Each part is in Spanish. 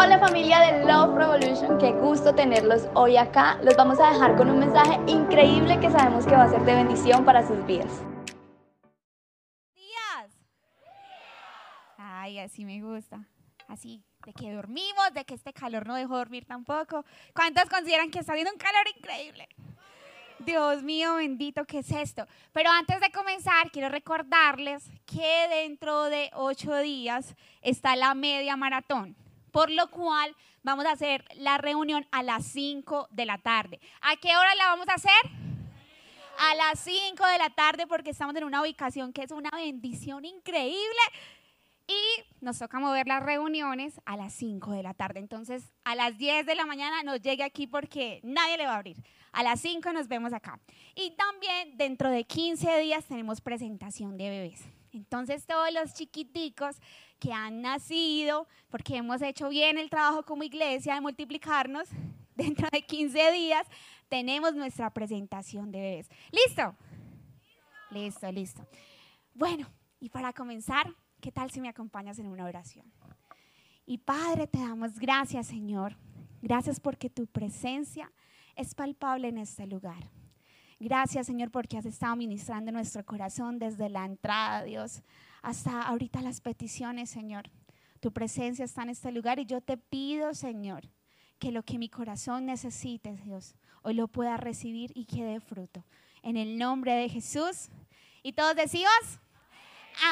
Hola familia de Love Revolution, qué gusto tenerlos hoy acá. Los vamos a dejar con un mensaje increíble que sabemos que va a ser de bendición para sus vidas. días. Ay, así me gusta. Así, de que dormimos, de que este calor no dejó dormir tampoco. ¿Cuántos consideran que está haciendo un calor increíble? Dios mío, bendito, ¿qué es esto? Pero antes de comenzar, quiero recordarles que dentro de ocho días está la media maratón, por lo cual vamos a hacer la reunión a las 5 de la tarde. ¿A qué hora la vamos a hacer? A las 5 de la tarde porque estamos en una ubicación que es una bendición increíble y nos toca mover las reuniones a las 5 de la tarde. Entonces, a las 10 de la mañana nos llegue aquí porque nadie le va a abrir. A las 5 nos vemos acá. Y también dentro de 15 días tenemos presentación de bebés. Entonces, todos los chiquiticos que han nacido, porque hemos hecho bien el trabajo como iglesia de multiplicarnos, dentro de 15 días tenemos nuestra presentación de bebés. ¿Listo? Listo, listo. Bueno, y para comenzar, ¿qué tal si me acompañas en una oración? Y Padre, te damos gracias, Señor. Gracias porque tu presencia es palpable en este lugar. Gracias, Señor, porque has estado ministrando nuestro corazón desde la entrada, Dios, hasta ahorita las peticiones, Señor. Tu presencia está en este lugar y yo te pido, Señor, que lo que mi corazón necesite, Dios, hoy lo pueda recibir y que dé fruto. En el nombre de Jesús. Y todos decimos,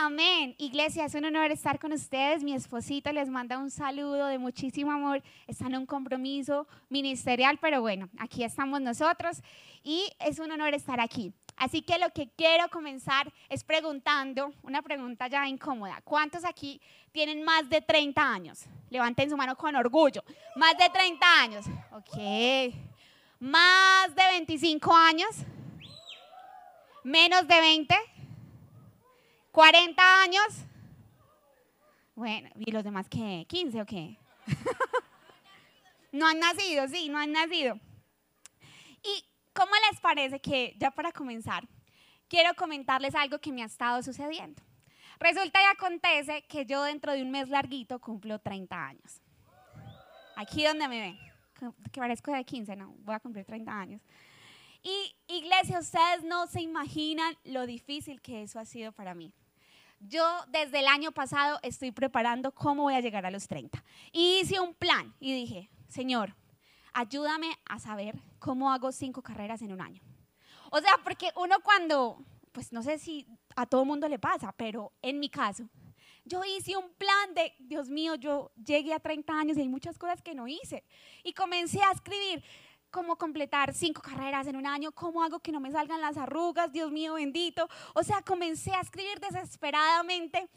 amén. Iglesia, es un honor estar con ustedes. Mi esposito les manda un saludo de muchísimo amor. Están en un compromiso ministerial, pero bueno, aquí estamos nosotros y es un honor estar aquí. Así que lo que quiero comenzar es preguntando, una pregunta ya incómoda. ¿Cuántos aquí tienen más de 30 años? Levanten su mano con orgullo. Más de 30 años. Ok. Más de 25 años. Menos de 20. 40 años. Bueno, ¿y los demás qué? ¿15 o qué? no han nacido, sí, no han nacido. ¿Y cómo les parece que, ya para comenzar, quiero comentarles algo que me ha estado sucediendo? Resulta y acontece que yo dentro de un mes larguito cumplo 30 años. Aquí donde me ven, que parezco de 15, no, voy a cumplir 30 años. Y iglesia, ustedes no se imaginan lo difícil que eso ha sido para mí. Yo desde el año pasado estoy preparando cómo voy a llegar a los 30. Y hice un plan y dije, Señor, ayúdame a saber cómo hago cinco carreras en un año. O sea, porque uno cuando, pues no sé si a todo mundo le pasa, pero en mi caso, yo hice un plan de, Dios mío, yo llegué a 30 años y hay muchas cosas que no hice. Y comencé a escribir cómo completar cinco carreras en un año, cómo hago que no me salgan las arrugas, Dios mío bendito. O sea, comencé a escribir desesperadamente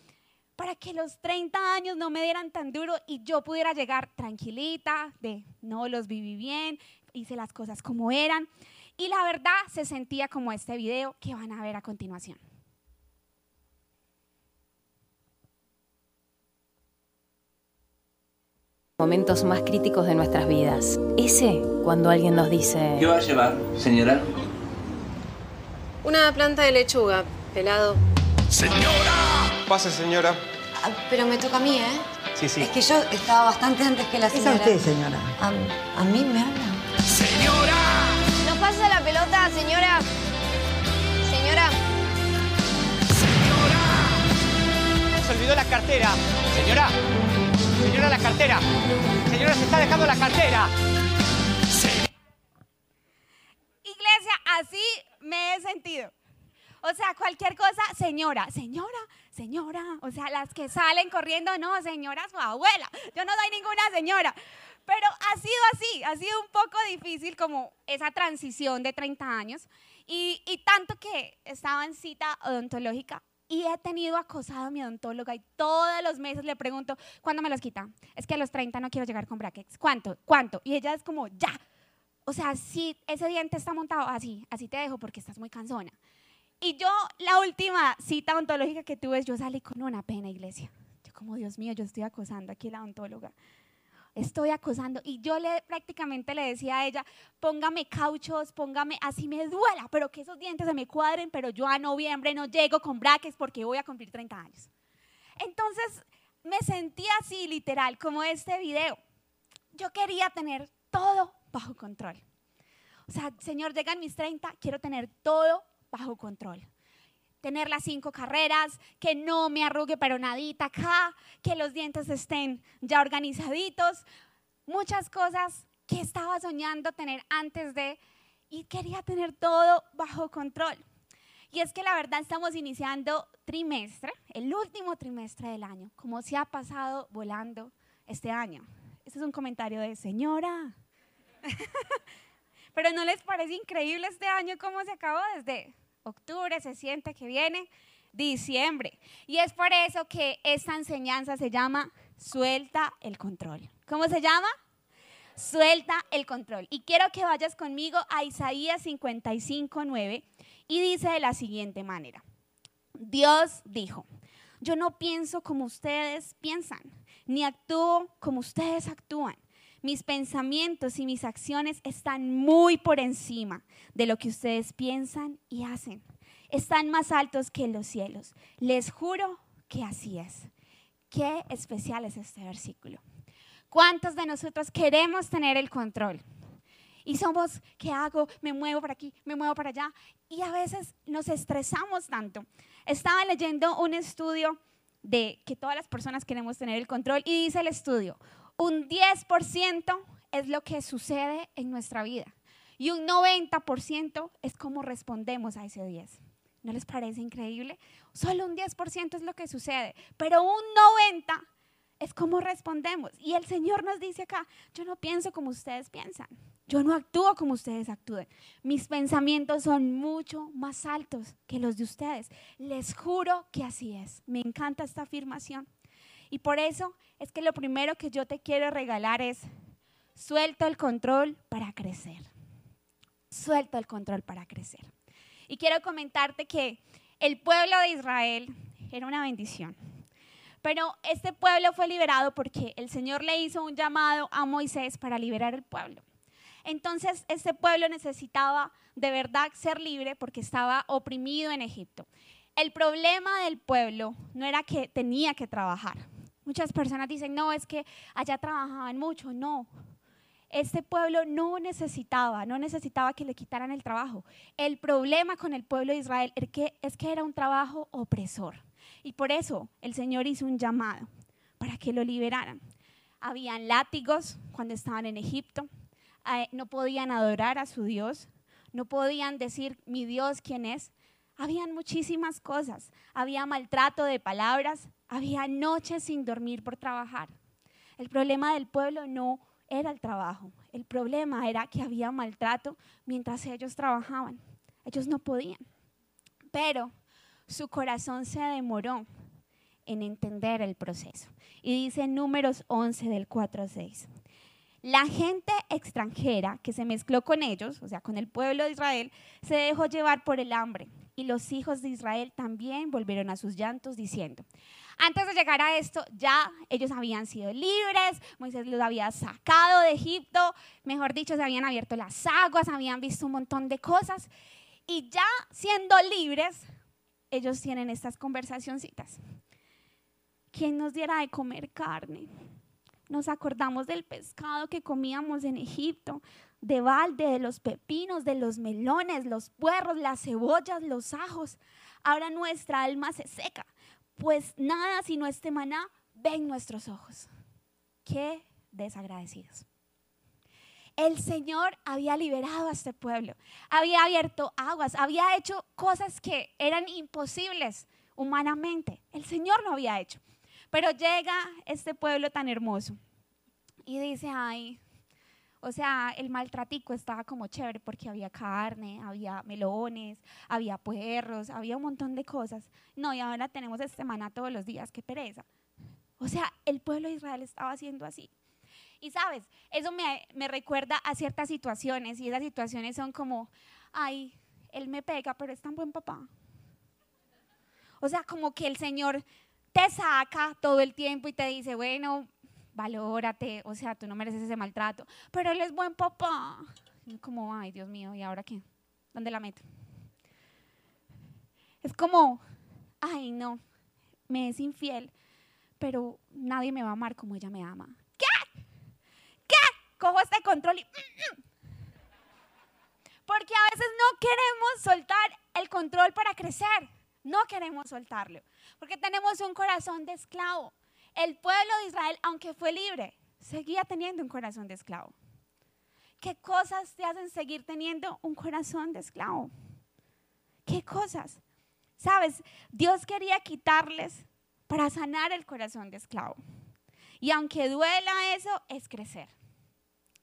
para que los 30 años no me dieran tan duro y yo pudiera llegar tranquilita, de no los viví bien, hice las cosas como eran. Y la verdad se sentía como este video que van a ver a continuación. momentos más críticos de nuestras vidas. Ese cuando alguien nos dice... ¿Qué va a llevar, señora? Una planta de lechuga, pelado. Pase, señora. Ah, pero me toca a mí, ¿eh? Sí, sí. Es que yo estaba bastante antes que la Es a señora. usted, señora. ¿A, a mí me habla? ¿No pasa la pelota, señora? Señora. Se olvidó la cartera. Señora. Señora, la cartera. Señora, se está dejando la cartera. Iglesia, así me he sentido. O sea, cualquier cosa, señora, señora, señora. O sea, las que salen corriendo, no, señora, su abuela. Yo no doy ninguna señora. Pero ha sido así, ha sido un poco difícil como esa transición de 30 años. Y, y tanto que estaba en cita odontológica y he tenido acosado a mi odontóloga y todos los meses le pregunto, ¿cuándo me los quita? Es que a los 30 no quiero llegar con brackets. ¿Cuánto? ¿Cuánto? Y ella es como, ya. O sea, si ese diente está montado, así, así te dejo porque estás muy cansona. Y yo, la última cita odontológica que tuve, yo salí con una pena, iglesia. Yo como, Dios mío, yo estoy acosando aquí la odontóloga. Estoy acosando. Y yo le prácticamente le decía a ella, póngame cauchos, póngame, así me duela, pero que esos dientes se me cuadren, pero yo a noviembre no llego con brackets porque voy a cumplir 30 años. Entonces, me sentí así, literal, como este video. yo quería tener todo bajo control. O sea, Señor, llegan mis 30, quiero tener todo bajo control. Tener las cinco carreras, que no me arrugue pero nadita acá, que los dientes estén ya organizaditos. Muchas cosas que estaba soñando tener antes de y quería tener todo bajo control. Y es que la verdad estamos iniciando trimestre, el último trimestre del año, como se ha pasado volando este año. Este es un comentario de señora. Pero ¿no les parece increíble este año cómo se acabó desde octubre, se siente que viene diciembre? Y es por eso que esta enseñanza se llama suelta el control. ¿Cómo se llama? Suelta el control. Y quiero que vayas conmigo a Isaías 55, 9 y dice de la siguiente manera. Dios dijo, yo no pienso como ustedes piensan, ni actúo como ustedes actúan. Mis pensamientos y mis acciones están muy por encima de lo que ustedes piensan y hacen. Están más altos que los cielos. Les juro que así es. Qué especial es este versículo. ¿Cuántos de nosotros queremos tener el control? Y somos, ¿qué hago? Me muevo para aquí, me muevo para allá. Y a veces nos estresamos tanto. Estaba leyendo un estudio de que todas las personas queremos tener el control y dice el estudio, un 10% es lo que sucede en nuestra vida y un 90% es cómo respondemos a ese 10. ¿No les parece increíble? Solo un 10% es lo que sucede, pero un 90% es cómo respondemos. Y el Señor nos dice acá, yo no pienso como ustedes piensan, yo no actúo como ustedes actúen. Mis pensamientos son mucho más altos que los de ustedes. Les juro que así es. Me encanta esta afirmación. Y por eso es que lo primero que yo te quiero regalar es, suelto el control para crecer. Suelto el control para crecer. Y quiero comentarte que el pueblo de Israel era una bendición. Pero este pueblo fue liberado porque el Señor le hizo un llamado a Moisés para liberar el pueblo. Entonces, este pueblo necesitaba de verdad ser libre porque estaba oprimido en Egipto. El problema del pueblo no era que tenía que trabajar. Muchas personas dicen, no, es que allá trabajaban mucho. No, este pueblo no necesitaba, no necesitaba que le quitaran el trabajo. El problema con el pueblo de Israel es que era un trabajo opresor. Y por eso el Señor hizo un llamado para que lo liberaran. Habían látigos cuando estaban en Egipto, eh, no podían adorar a su Dios, no podían decir mi Dios quién es. Habían muchísimas cosas, había maltrato de palabras, había noches sin dormir por trabajar. El problema del pueblo no era el trabajo, el problema era que había maltrato mientras ellos trabajaban. Ellos no podían. Pero su corazón se demoró en entender el proceso. Y dice en números 11 del 4 a 6. La gente extranjera que se mezcló con ellos, o sea, con el pueblo de Israel, se dejó llevar por el hambre. Y los hijos de Israel también volvieron a sus llantos diciendo, antes de llegar a esto, ya ellos habían sido libres, Moisés los había sacado de Egipto, mejor dicho, se habían abierto las aguas, habían visto un montón de cosas. Y ya siendo libres, ellos tienen estas conversacioncitas. ¿Quién nos diera de comer carne? Nos acordamos del pescado que comíamos en Egipto, de balde, de los pepinos, de los melones, los puerros, las cebollas, los ajos. Ahora nuestra alma se seca, pues nada sino este maná ven nuestros ojos. Qué desagradecidos el Señor había liberado a este pueblo, había abierto aguas, había hecho cosas que eran imposibles humanamente. El Señor lo había hecho. Pero llega este pueblo tan hermoso y dice, ay, o sea, el maltratico estaba como chévere porque había carne, había melones, había puerros, había un montón de cosas. No, y ahora tenemos este maná todos los días, qué pereza. O sea, el pueblo de Israel estaba haciendo así. Y sabes, eso me, me recuerda a ciertas situaciones y esas situaciones son como, ay, él me pega, pero es tan buen papá. O sea, como que el Señor te saca todo el tiempo y te dice, bueno, valórate, o sea, tú no mereces ese maltrato, pero él es buen papá. como, ay, Dios mío, ¿y ahora qué? ¿Dónde la meto? Es como, ay, no, me es infiel, pero nadie me va a amar como ella me ama. de control y... Porque a veces no queremos soltar el control para crecer. No queremos soltarlo. Porque tenemos un corazón de esclavo. El pueblo de Israel, aunque fue libre, seguía teniendo un corazón de esclavo. ¿Qué cosas te hacen seguir teniendo un corazón de esclavo? ¿Qué cosas? Sabes, Dios quería quitarles para sanar el corazón de esclavo. Y aunque duela eso, es crecer.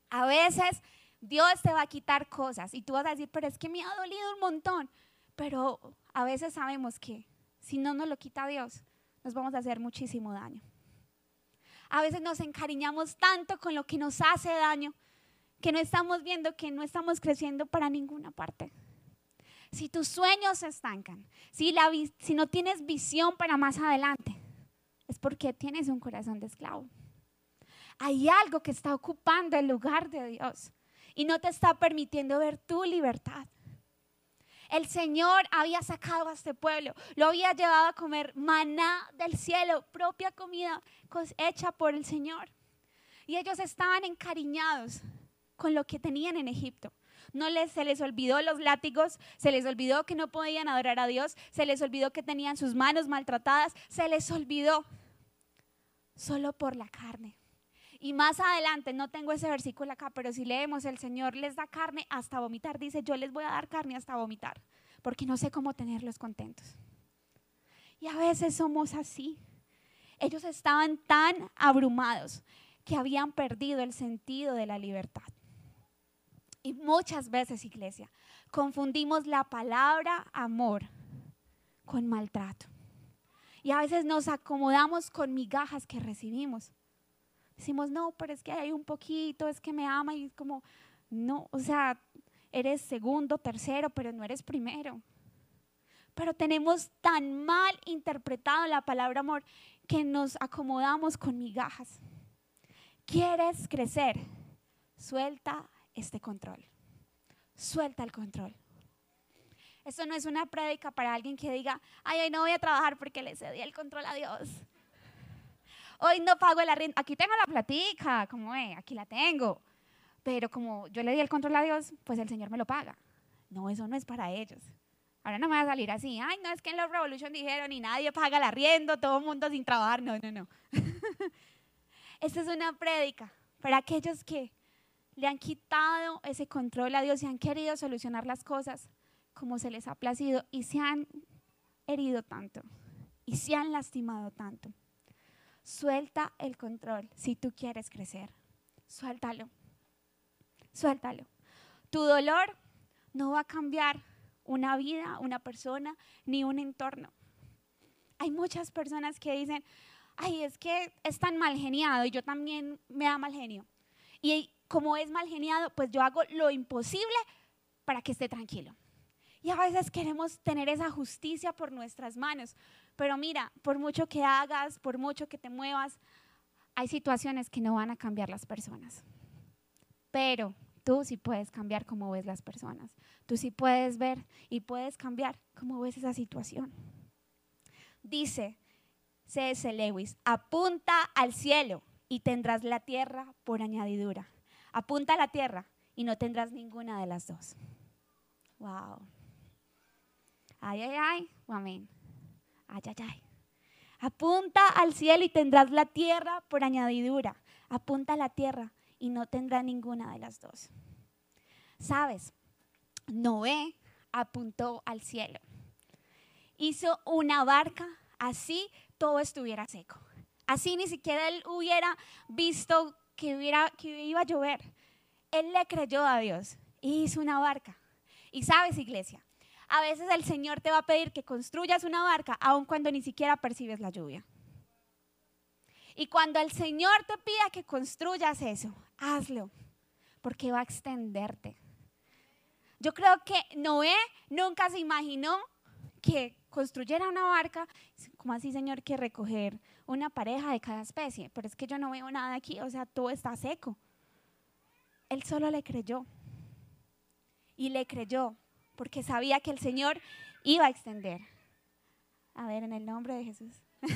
A veces Dios te va a quitar cosas y tú vas a decir, pero es que me ha dolido un montón. Pero a veces sabemos que si no nos lo quita Dios, nos vamos a hacer muchísimo daño. A veces nos encariñamos tanto con lo que nos hace daño que no estamos viendo que no estamos creciendo para ninguna parte. Si tus sueños se estancan, si, si no tienes visión para más adelante, es porque tienes un corazón de esclavo. Hay algo que está ocupando el lugar de Dios y no te está permitiendo ver tu libertad. El Señor había sacado a este pueblo, lo había llevado a comer maná del cielo, propia comida hecha por el Señor. Y ellos estaban encariñados con lo que tenían en Egipto. No les, se les olvidó los látigos, se les olvidó que no podían adorar a Dios, se les olvidó que tenían sus manos maltratadas, se les olvidó solo por la carne. Y más adelante, no tengo ese versículo acá, pero si leemos, el Señor les da carne hasta vomitar. Dice, yo les voy a dar carne hasta vomitar, porque no sé cómo tenerlos contentos. Y a veces somos así. Ellos estaban tan abrumados que habían perdido el sentido de la libertad. Y muchas veces, iglesia, confundimos la palabra amor con maltrato. Y a veces nos acomodamos con migajas que recibimos. Decimos, no, pero es que hay un poquito, es que me ama y es como, no, o sea, eres segundo, tercero, pero no eres primero. Pero tenemos tan mal interpretado la palabra amor que nos acomodamos con migajas. ¿Quieres crecer? Suelta este control. Suelta el control. Esto no es una prédica para alguien que diga, ay, hoy no voy a trabajar porque le cedí el control a Dios hoy no pago el arriendo, aquí tengo la platica, como es, aquí la tengo. Pero como yo le di el control a Dios, pues el Señor me lo paga. No, eso no es para ellos. Ahora no me va a salir así, ay, no es que en la Revolution dijeron y nadie paga el arriendo, todo el mundo sin trabajar. No, no, no. Esta es una prédica para aquellos que le han quitado ese control a Dios y han querido solucionar las cosas como se les ha placido y se han herido tanto y se han lastimado tanto. Suelta el control si tú quieres crecer. Suéltalo. Suéltalo. Tu dolor no va a cambiar una vida, una persona, ni un entorno. Hay muchas personas que dicen, ay, es que es tan mal geniado y yo también me da mal genio. Y como es mal geniado, pues yo hago lo imposible para que esté tranquilo. Y a veces queremos tener esa justicia por nuestras manos, pero mira, por mucho que hagas, por mucho que te muevas, hay situaciones que no van a cambiar las personas. Pero tú sí puedes cambiar cómo ves las personas. Tú sí puedes ver y puedes cambiar cómo ves esa situación. Dice C.S. Lewis, apunta al cielo y tendrás la tierra por añadidura. Apunta a la tierra y no tendrás ninguna de las dos. Wow. Ay, ay, ay, amén. Ay, ay, ay. Apunta al cielo y tendrás la tierra por añadidura. Apunta a la tierra y no tendrá ninguna de las dos. ¿Sabes? Noé apuntó al cielo. Hizo una barca, así todo estuviera seco. Así ni siquiera él hubiera visto que, que iba a llover. Él le creyó a Dios y hizo una barca. Y sabes, iglesia, a veces el Señor te va a pedir que construyas una barca aun cuando ni siquiera percibes la lluvia. Y cuando el Señor te pida que construyas eso, hazlo, porque va a extenderte. Yo creo que Noé nunca se imaginó que construyera una barca, como así, Señor, que recoger una pareja de cada especie, pero es que yo no veo nada aquí, o sea, todo está seco. Él solo le creyó. Y le creyó porque sabía que el Señor iba a extender. A ver, en el nombre de Jesús. a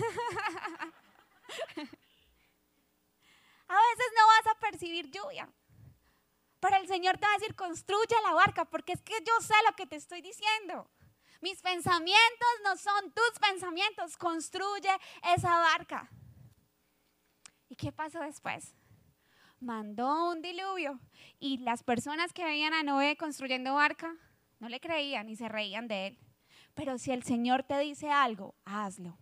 veces no vas a percibir lluvia, Pero el Señor te va a decir, construye la barca, porque es que yo sé lo que te estoy diciendo. Mis pensamientos no son tus pensamientos, construye esa barca. ¿Y qué pasó después? Mandó un diluvio y las personas que veían a Noé construyendo barca no le creían y se reían de él. Pero si el Señor te dice algo, hazlo.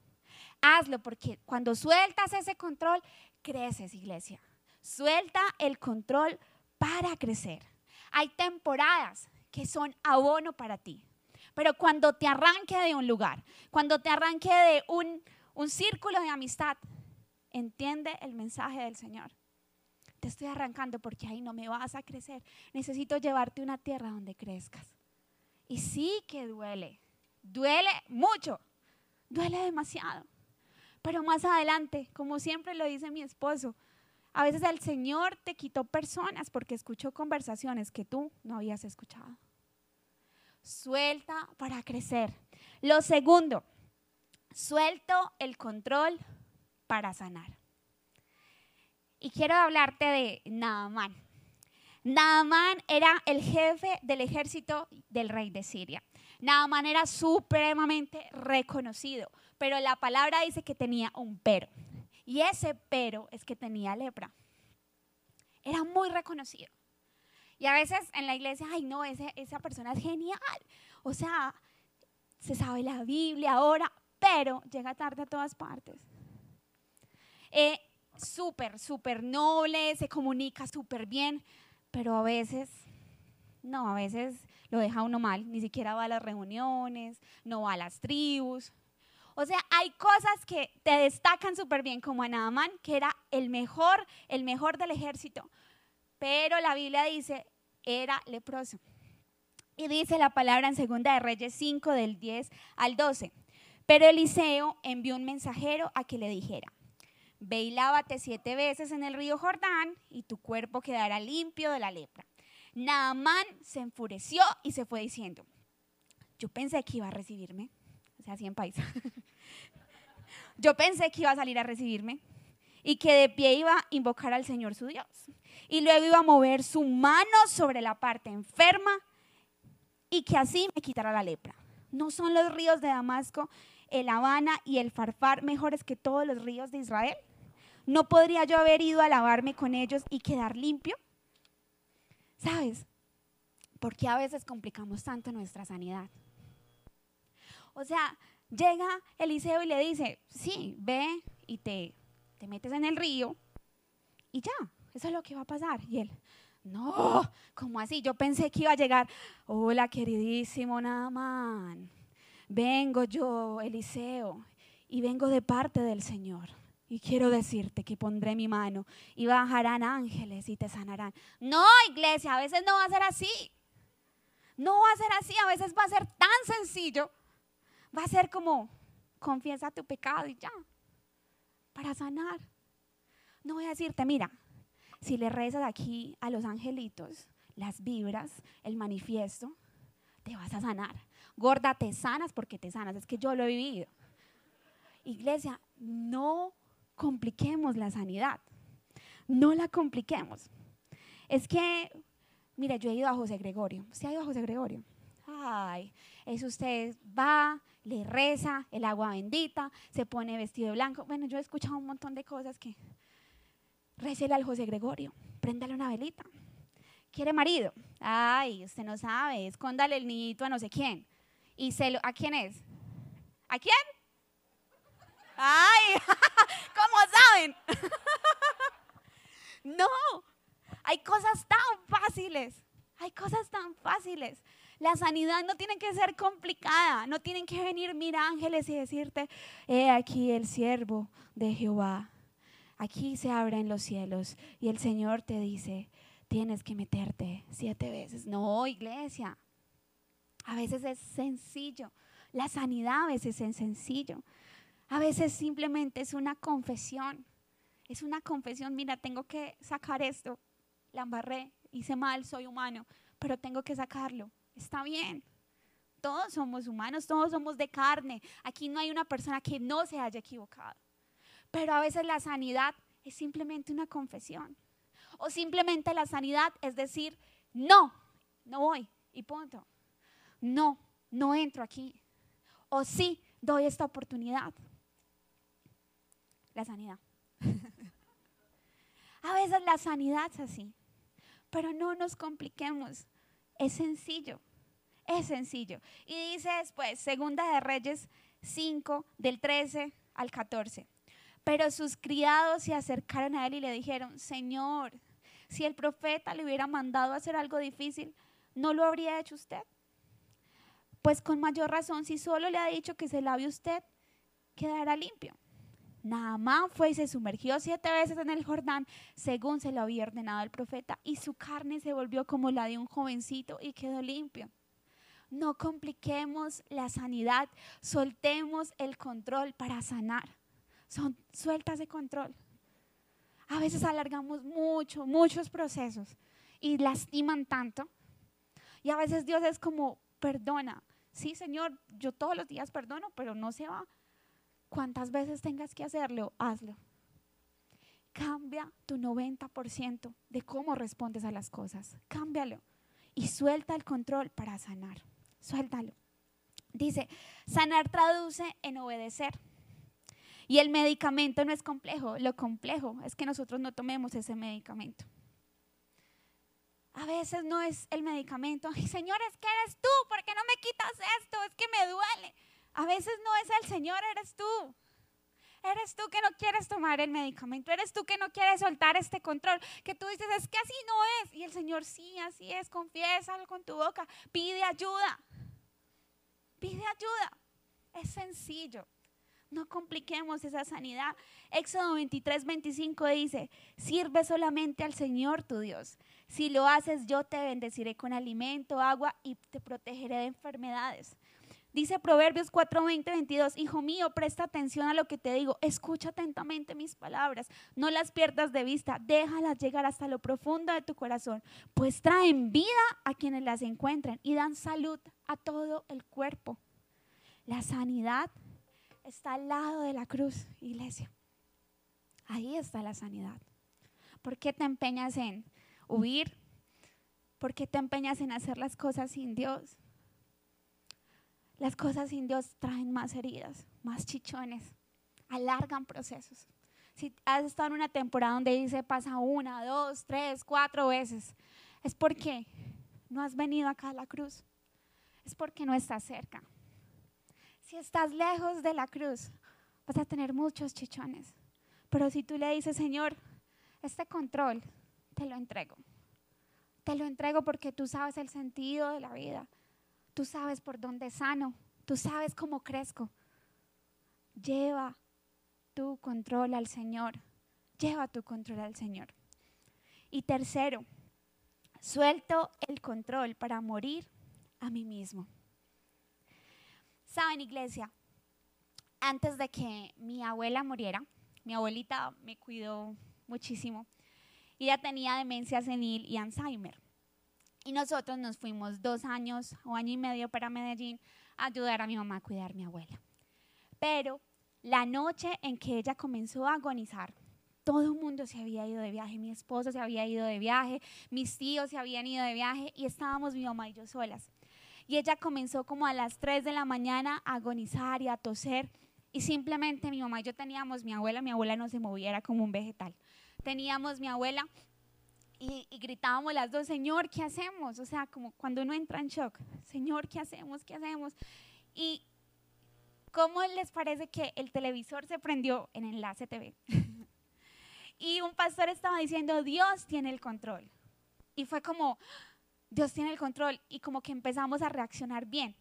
Hazlo porque cuando sueltas ese control, creces, iglesia. Suelta el control para crecer. Hay temporadas que son abono para ti. Pero cuando te arranque de un lugar, cuando te arranque de un, un círculo de amistad, entiende el mensaje del Señor. Te estoy arrancando porque ahí no me vas a crecer. Necesito llevarte a una tierra donde crezcas. Y sí que duele. Duele mucho. Duele demasiado. Pero más adelante, como siempre lo dice mi esposo, a veces el Señor te quitó personas porque escuchó conversaciones que tú no habías escuchado. Suelta para crecer. Lo segundo, suelto el control para sanar. Y quiero hablarte de Naaman. Naaman era el jefe del ejército del rey de Siria. Naaman era supremamente reconocido, pero la palabra dice que tenía un pero. Y ese pero es que tenía lepra. Era muy reconocido. Y a veces en la iglesia, ay no, ese, esa persona es genial. O sea, se sabe la Biblia ahora, pero llega tarde a todas partes. Eh, súper, súper noble, se comunica súper bien, pero a veces, no, a veces lo deja uno mal, ni siquiera va a las reuniones, no va a las tribus. O sea, hay cosas que te destacan súper bien, como a Naaman, que era el mejor, el mejor del ejército. Pero la Biblia dice, era leproso. Y dice la palabra en Segunda de Reyes 5, del 10 al 12. Pero Eliseo envió un mensajero a que le dijera, ve siete veces en el río Jordán y tu cuerpo quedará limpio de la lepra. Naamán se enfureció y se fue diciendo, yo pensé que iba a recibirme, o sea, así en país. yo pensé que iba a salir a recibirme y que de pie iba a invocar al Señor su Dios. Y luego iba a mover su mano sobre la parte enferma y que así me quitara la lepra. ¿No son los ríos de Damasco, el Habana y el Farfar mejores que todos los ríos de Israel? ¿No podría yo haber ido a lavarme con ellos y quedar limpio? ¿Sabes? Porque a veces complicamos tanto nuestra sanidad. O sea, llega Eliseo y le dice, sí, ve y te, te metes en el río y ya, eso es lo que va a pasar. Y él, no, ¿cómo así? Yo pensé que iba a llegar, hola queridísimo Naaman, vengo yo, Eliseo, y vengo de parte del Señor. Y quiero decirte que pondré mi mano y bajarán ángeles y te sanarán. No, iglesia, a veces no va a ser así. No va a ser así, a veces va a ser tan sencillo. Va a ser como, confiesa tu pecado y ya, para sanar. No voy a decirte, mira, si le rezas aquí a los angelitos, las vibras, el manifiesto, te vas a sanar. Gorda, te sanas porque te sanas. Es que yo lo he vivido. Iglesia, no compliquemos la sanidad. No la compliquemos. Es que, mira, yo he ido a José Gregorio. ¿Usted ha ido a José Gregorio? Ay, es usted va, le reza el agua bendita, se pone vestido de blanco. Bueno, yo he escuchado un montón de cosas que récele al José Gregorio, préndale una velita. ¿Quiere marido? Ay, usted no sabe, escóndale el niñito a no sé quién. ¿Y se lo, a quién es? ¿A quién? Ay, ¿cómo saben? no, hay cosas tan fáciles, hay cosas tan fáciles. La sanidad no tiene que ser complicada, no tienen que venir, mira ángeles y decirte, he aquí el siervo de Jehová. Aquí se abren los cielos y el Señor te dice, tienes que meterte siete veces. No, iglesia. A veces es sencillo. La sanidad a veces es sencillo. A veces simplemente es una confesión. Es una confesión, mira, tengo que sacar esto. La embarré, hice mal, soy humano, pero tengo que sacarlo. Está bien. Todos somos humanos, todos somos de carne. Aquí no hay una persona que no se haya equivocado. Pero a veces la sanidad es simplemente una confesión. O simplemente la sanidad es decir, no, no voy y punto. No, no entro aquí. O sí, doy esta oportunidad. La sanidad. A veces la sanidad es así, pero no nos compliquemos. Es sencillo, es sencillo. Y dice después, Segunda de Reyes 5, del 13 al 14. Pero sus criados se acercaron a él y le dijeron, Señor, si el profeta le hubiera mandado hacer algo difícil, ¿no lo habría hecho usted? Pues con mayor razón, si solo le ha dicho que se lave usted, quedará limpio. Naamán fue y se sumergió siete veces en el Jordán, según se lo había ordenado el profeta, y su carne se volvió como la de un jovencito y quedó limpio. No compliquemos la sanidad, soltemos el control para sanar. Son, suelta ese control. A veces alargamos mucho, muchos procesos y lastiman tanto. Y a veces Dios es como, perdona. Sí, Señor, yo todos los días perdono, pero no se va. Cuantas veces tengas que hacerlo, hazlo. Cambia tu 90% de cómo respondes a las cosas. Cámbialo y suelta el control para sanar. Suéltalo. Dice, sanar traduce en obedecer. Y el medicamento no es complejo, lo complejo es que nosotros no tomemos ese medicamento. A veces no es el medicamento, Ay, Señor, es que eres tú, ¿por qué no me quitas esto? Es que me duele. A veces no es el Señor, eres tú. Eres tú que no quieres tomar el medicamento, eres tú que no quieres soltar este control, que tú dices, es que así no es. Y el Señor, sí, así es, confiésalo con tu boca, pide ayuda. Pide ayuda. Es sencillo. No compliquemos esa sanidad. Éxodo 23, 25 dice, sirve solamente al Señor tu Dios. Si lo haces, yo te bendeciré con alimento, agua y te protegeré de enfermedades. Dice Proverbios 4, 20, 22, Hijo mío, presta atención a lo que te digo, escucha atentamente mis palabras, no las pierdas de vista, déjalas llegar hasta lo profundo de tu corazón, pues traen vida a quienes las encuentran y dan salud a todo el cuerpo. La sanidad está al lado de la cruz, iglesia. Ahí está la sanidad. ¿Por qué te empeñas en huir? ¿Por qué te empeñas en hacer las cosas sin Dios? Las cosas sin Dios traen más heridas, más chichones, alargan procesos. Si has estado en una temporada donde dice pasa una, dos, tres, cuatro veces, es porque no has venido acá a la cruz. Es porque no estás cerca. Si estás lejos de la cruz, vas a tener muchos chichones. Pero si tú le dices, Señor, este control te lo entrego. Te lo entrego porque tú sabes el sentido de la vida. Tú sabes por dónde sano. Tú sabes cómo crezco. Lleva tu control al Señor. Lleva tu control al Señor. Y tercero, suelto el control para morir a mí mismo. Saben, iglesia, antes de que mi abuela muriera, mi abuelita me cuidó muchísimo. Ella tenía demencia senil y Alzheimer. Y nosotros nos fuimos dos años o año y medio para Medellín a ayudar a mi mamá a cuidar a mi abuela. Pero la noche en que ella comenzó a agonizar, todo el mundo se había ido de viaje, mi esposo se había ido de viaje, mis tíos se habían ido de viaje y estábamos mi mamá y yo solas. Y ella comenzó como a las 3 de la mañana a agonizar y a toser. Y simplemente mi mamá y yo teníamos mi abuela, mi abuela no se moviera como un vegetal. Teníamos mi abuela y, y, gritábamos las dos, Señor, ¿qué hacemos? O sea, como cuando uno entra en shock, Señor, ¿qué hacemos? ¿Qué hacemos? Y ¿cómo les parece que el televisor se prendió en Enlace TV? y un pastor estaba diciendo, Dios tiene el control. Y fue como, Dios tiene el control y como que empezamos a reaccionar bien.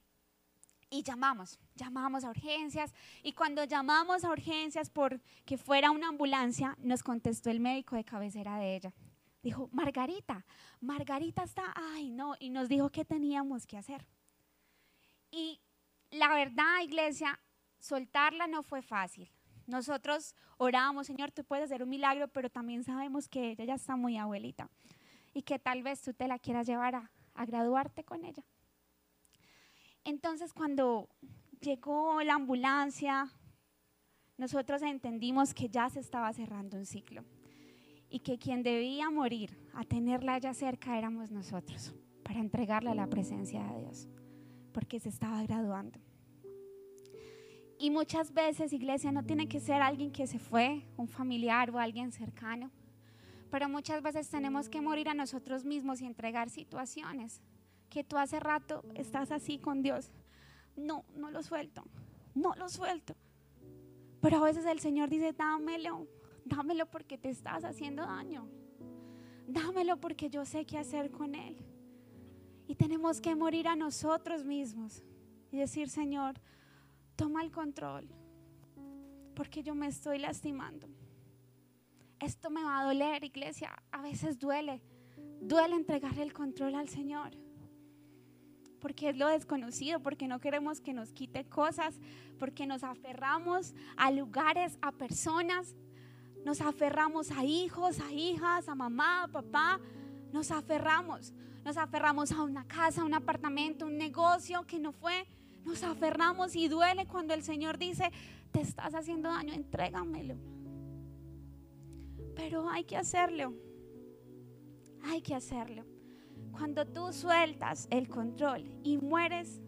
Y llamamos, llamamos a urgencias y cuando llamamos a urgencias por que fuera una ambulancia, nos contestó el médico de cabecera de ella. Dijo, Margarita, Margarita está, ay no, y nos dijo qué teníamos que hacer. Y la verdad, iglesia, soltarla no fue fácil. Nosotros orábamos, Señor, tú puedes hacer un milagro, pero también sabemos que ella ya está muy abuelita y que tal vez tú te la quieras llevar a, graduarte con ella. Entonces cuando llegó la ambulancia, nosotros entendimos que ya se estaba cerrando un ciclo. Y que quien debía morir a tenerla ya cerca éramos nosotros, para entregarla a la presencia de Dios, porque se estaba graduando. Y muchas veces, iglesia, no tiene que ser alguien que se fue, un familiar o alguien cercano, pero muchas veces tenemos que morir a nosotros mismos y entregar situaciones que tú hace rato estás así con Dios. No, no lo suelto, no lo suelto. Pero a veces el Señor dice, dámelo, dámelo porque te estás haciendo daño. Dámelo porque yo sé qué hacer con Él. Y tenemos que morir a nosotros mismos y decir, Señor, toma el control, porque yo me estoy lastimando. Esto me va a doler, iglesia. A veces duele. Duele entregarle el control al Señor. Porque es lo desconocido, porque no queremos que nos quite cosas, porque nos aferramos a lugares, a personas, nos aferramos a hijos, a hijas, a mamá, a papá, nos aferramos, nos aferramos a una casa, a un apartamento, un negocio que no fue, nos aferramos y duele cuando el Señor dice, te estás haciendo daño, entrégamelo. Pero hay que hacerlo, hay que hacerlo. Cuando tú sueltas el control y mueres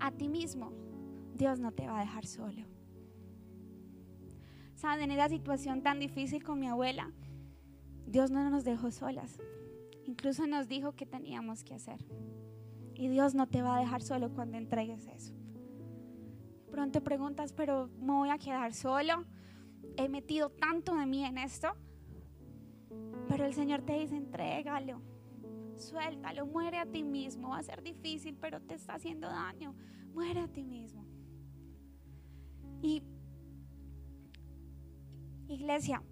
a ti mismo, Dios no te va a dejar solo. En esa situación tan difícil con mi abuela, Dios no nos dejó solas. Incluso nos dijo que teníamos que hacer. Y Dios no te va a dejar solo cuando entregues eso. Pronto preguntas, pero ¿me voy a quedar solo? He metido tanto de mí en esto. Pero el Señor te dice, entrégalo, suéltalo, muere a ti mismo. Va a ser difícil, pero te está haciendo daño. Muere a ti mismo. Y iglesia,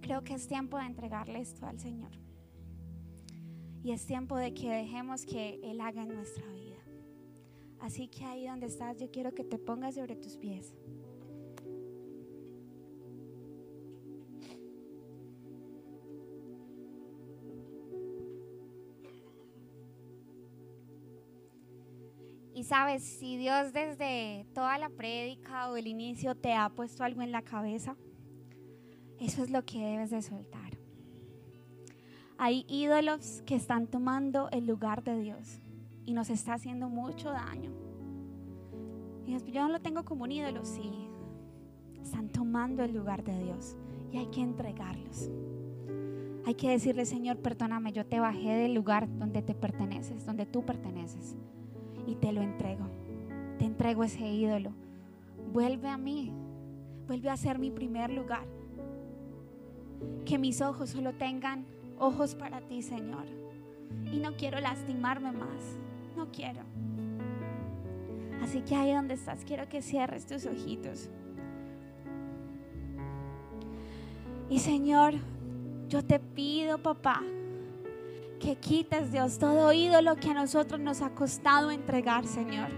creo que es tiempo de entregarle esto al Señor. Y es tiempo de que dejemos que Él haga en nuestra vida. Así que ahí donde estás, yo quiero que te pongas sobre tus pies. Y sabes, si Dios desde toda la prédica o el inicio te ha puesto algo en la cabeza, eso es lo que debes de soltar. Hay ídolos que están tomando el lugar de Dios y nos está haciendo mucho daño. Y yo no lo tengo como un ídolo, sí. Están tomando el lugar de Dios y hay que entregarlos. Hay que decirle, Señor, perdóname, yo te bajé del lugar donde te perteneces, donde tú perteneces y te lo entrego. Te entrego ese ídolo. Vuelve a mí. Vuelve a ser mi primer lugar. Que mis ojos solo tengan ojos para ti, Señor. Y no quiero lastimarme más. No quiero. Así que ahí donde estás, quiero que cierres tus ojitos. Y Señor, yo te pido, papá, que quites, Dios, todo ídolo que a nosotros nos ha costado entregar, Señor.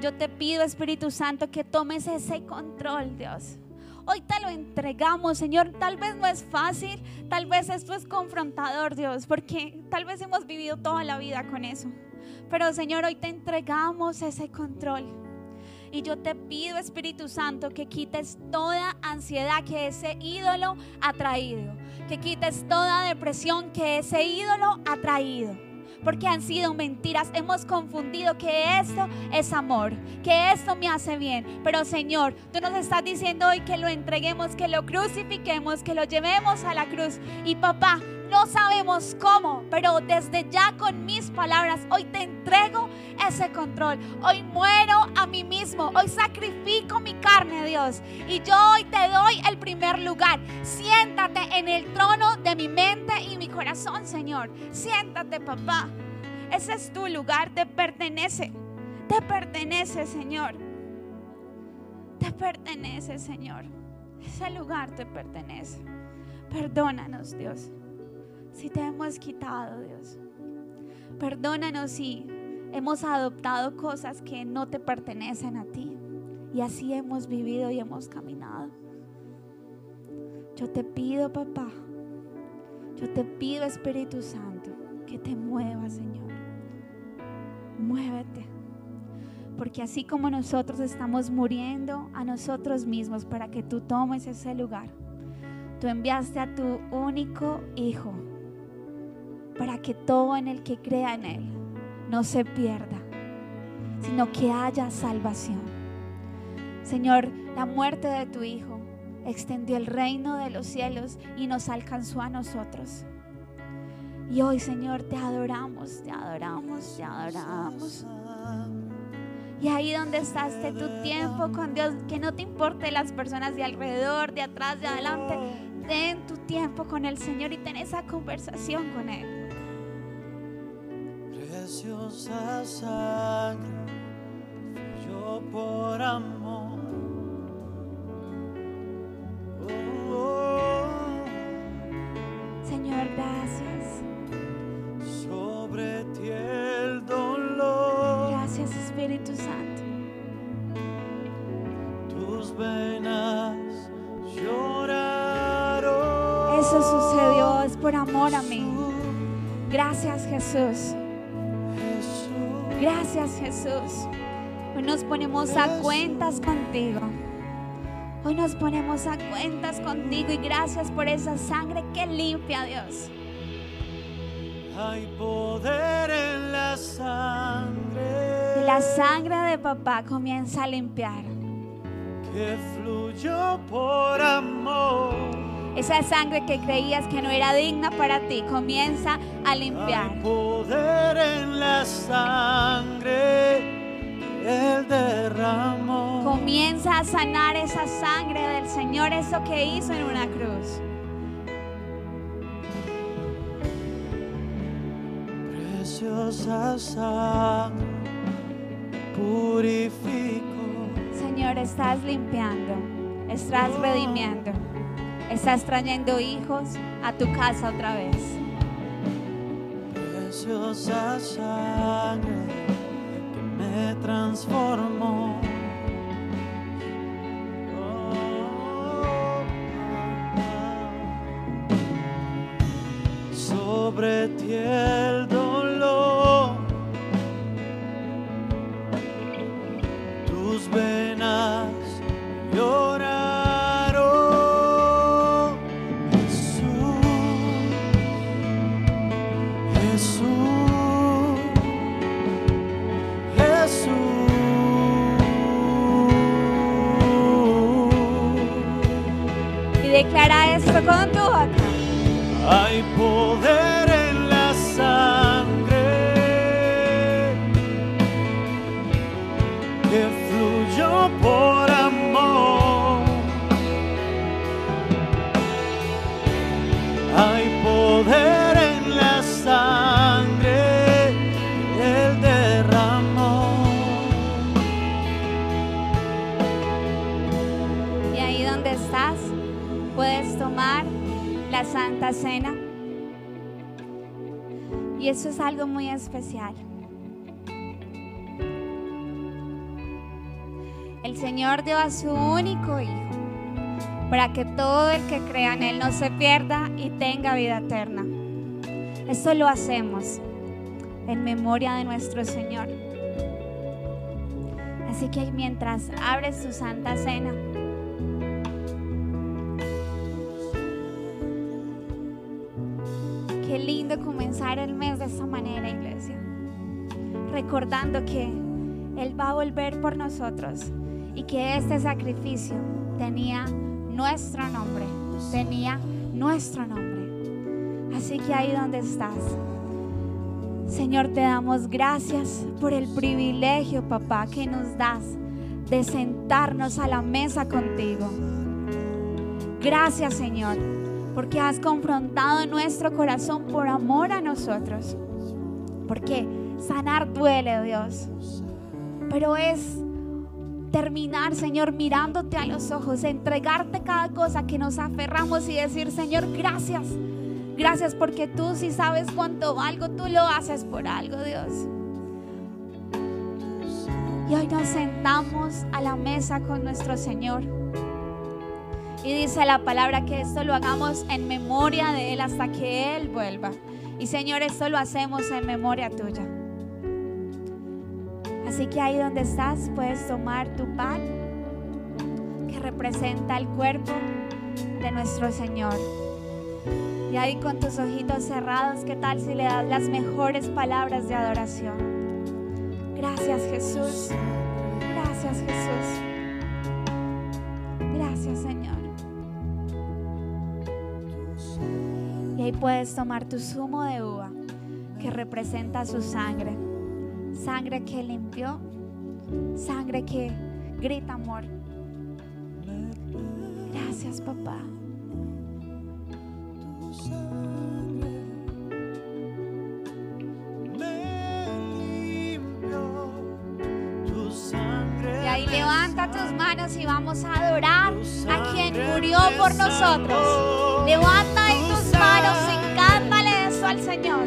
Yo te pido, Espíritu Santo, que tomes ese control, Dios. Hoy te lo entregamos, Señor. Tal vez no es fácil, tal vez esto es confrontador, Dios, porque tal vez hemos vivido toda la vida con eso. Pero, Señor, hoy te entregamos ese control. Y yo te pido, Espíritu Santo, que quites toda ansiedad que ese ídolo ha traído. Que quites toda depresión que ese ídolo ha traído. Porque han sido mentiras. Hemos confundido que esto es amor, que esto me hace bien. Pero Señor, tú nos estás diciendo hoy que lo entreguemos, que lo crucifiquemos, que lo llevemos a la cruz. Y papá, no sabemos cómo, pero desde ya con mis palabras, hoy te entrego ese control. Hoy muero a mí mismo. Hoy sacrifico mi carne, Dios. Y yo hoy te doy el primer lugar. Siéntate en el trono de mi mente y mi corazón, Señor. Siéntate, papá. Ese es tu lugar. Te pertenece. Te pertenece, Señor. Te pertenece, Señor. Ese lugar te pertenece. Perdónanos, Dios si te hemos quitado, Dios. Perdónanos si hemos adoptado cosas que no te pertenecen a ti. Y así hemos vivido y hemos caminado. Yo te pido, papá, yo te pido, Espíritu Santo, que te muevas, Señor. Muévete. Porque así como nosotros estamos muriendo a nosotros mismos para que tú tomes ese lugar, tú enviaste a tu único Hijo para que todo en el que crea en Él no se pierda, sino que haya salvación. Señor, la muerte de tu Hijo extendió el reino de los cielos y nos alcanzó a nosotros. Y hoy, Señor, te adoramos, te adoramos, te adoramos. Y ahí donde estás, de tu tiempo con Dios, que no te importe las personas de alrededor, de atrás, de adelante. Ten tu tiempo con el Señor y ten esa conversación con Él. Preciosa sangre, yo por amor. Oh, oh, Señor, gracias. sobre ti el dolor, Gracias, Espíritu Santo. tus venas lloraron. Eso sucedió, es por amor a mí. Gracias, Jesús. Gracias, Jesús. Hoy nos ponemos a cuentas contigo. Hoy nos ponemos a cuentas contigo y gracias por esa sangre que limpia, Dios. hay poder en la sangre la sangre de papá comienza a limpiar. que fluyó por amor. Esa sangre que creías que no era digna para ti comienza a Hay limpiar. poder en la sangre Él derramó. Comienza a sanar esa sangre del Señor, eso que hizo en una cruz. Preciosa sangre purificó. Señor, estás limpiando, estás redimiendo, estás trayendo hijos a tu casa otra vez. Preciosa sangre que me transformó. Oh, Sobre ti declara esto es algo muy especial. El Señor dio a su único Hijo para que todo el que crea en Él no se pierda y tenga vida eterna. Esto lo hacemos en memoria de nuestro Señor. Así que mientras abres tu Santa Cena, Qué lindo el mes de esta manera, iglesia. Recordando que Él va a volver por nosotros y que este sacrificio tenía nuestro nombre, tenía nuestro nombre. Así que ahí donde estás, Señor, te damos gracias por el privilegio, papá, que nos das de sentarnos a la mesa contigo. Gracias, Señor, porque has confrontado nuestro corazón por amor a nosotros. Porque sanar duele, Dios. Pero es terminar, Señor, mirándote a los ojos, entregarte cada cosa que nos aferramos y decir, Señor, gracias. Gracias porque tú si sabes cuánto valgo, tú lo haces por algo, Dios. Y hoy nos sentamos a la mesa con nuestro Señor. Y dice la palabra que esto lo hagamos en memoria de Él hasta que Él vuelva. Y Señor, esto lo hacemos en memoria tuya. Así que ahí donde estás puedes tomar tu pan que representa el cuerpo de nuestro Señor. Y ahí con tus ojitos cerrados, ¿qué tal si le das las mejores palabras de adoración? Gracias Jesús. Gracias Jesús. Gracias Señor. Y ahí puedes tomar tu zumo de uva que representa su sangre. Sangre que limpió. Sangre que grita amor. Gracias papá. Y ahí levanta tus manos y vamos a adorar a quien murió por nosotros. Levanta ahí tus manos y cántale eso al Señor.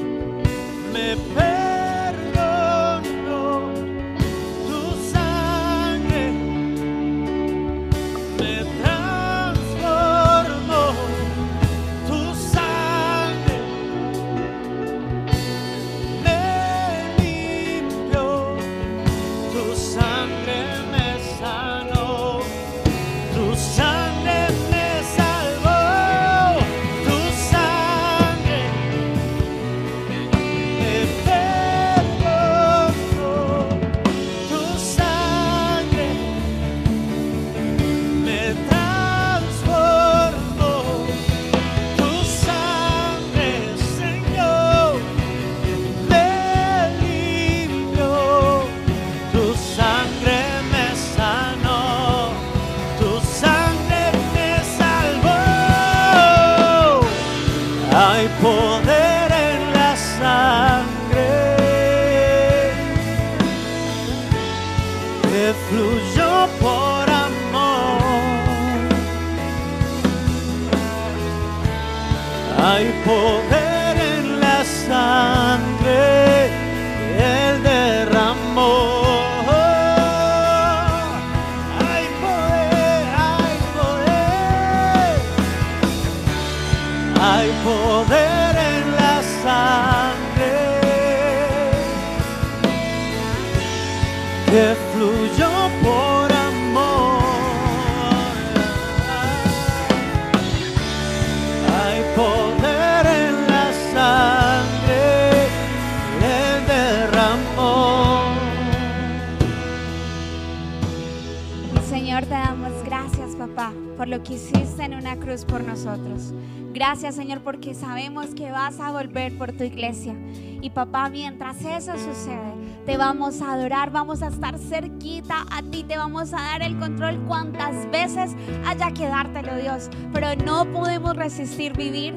Lo que hiciste en una cruz por nosotros. Gracias, Señor, porque sabemos que vas a volver por tu iglesia. Y papá, mientras eso sucede, te vamos a adorar, vamos a estar cerquita a ti, te vamos a dar el control cuantas veces haya que dártelo, Dios. Pero no podemos resistir vivir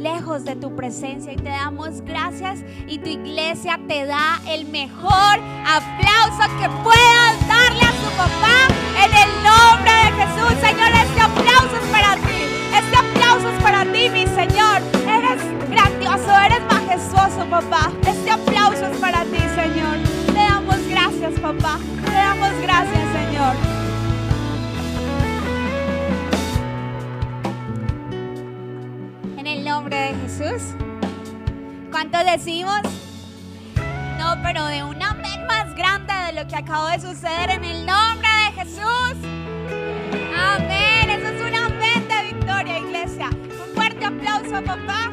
lejos de tu presencia y te damos gracias y tu iglesia te da el mejor aplauso que puedas darle a su papá en el nombre de Jesús. Señor, este aplauso para ti. Este aplauso es para ti, mi Señor. Eres grandioso, eres majestuoso, papá. Este aplauso es para ti, Señor. Te damos gracias, papá. Te damos gracias, Señor. En el nombre de Jesús. ¿Cuánto decimos? No, pero de un amén más grande de lo que acabó de suceder en el nombre de Jesús. Amén. Aplauso, papá.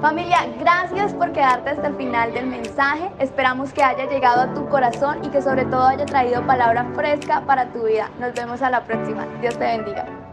Familia, gracias por quedarte hasta el final del mensaje. Esperamos que haya llegado a tu corazón y que sobre todo haya traído palabra fresca para tu vida. Nos vemos a la próxima. Dios te bendiga.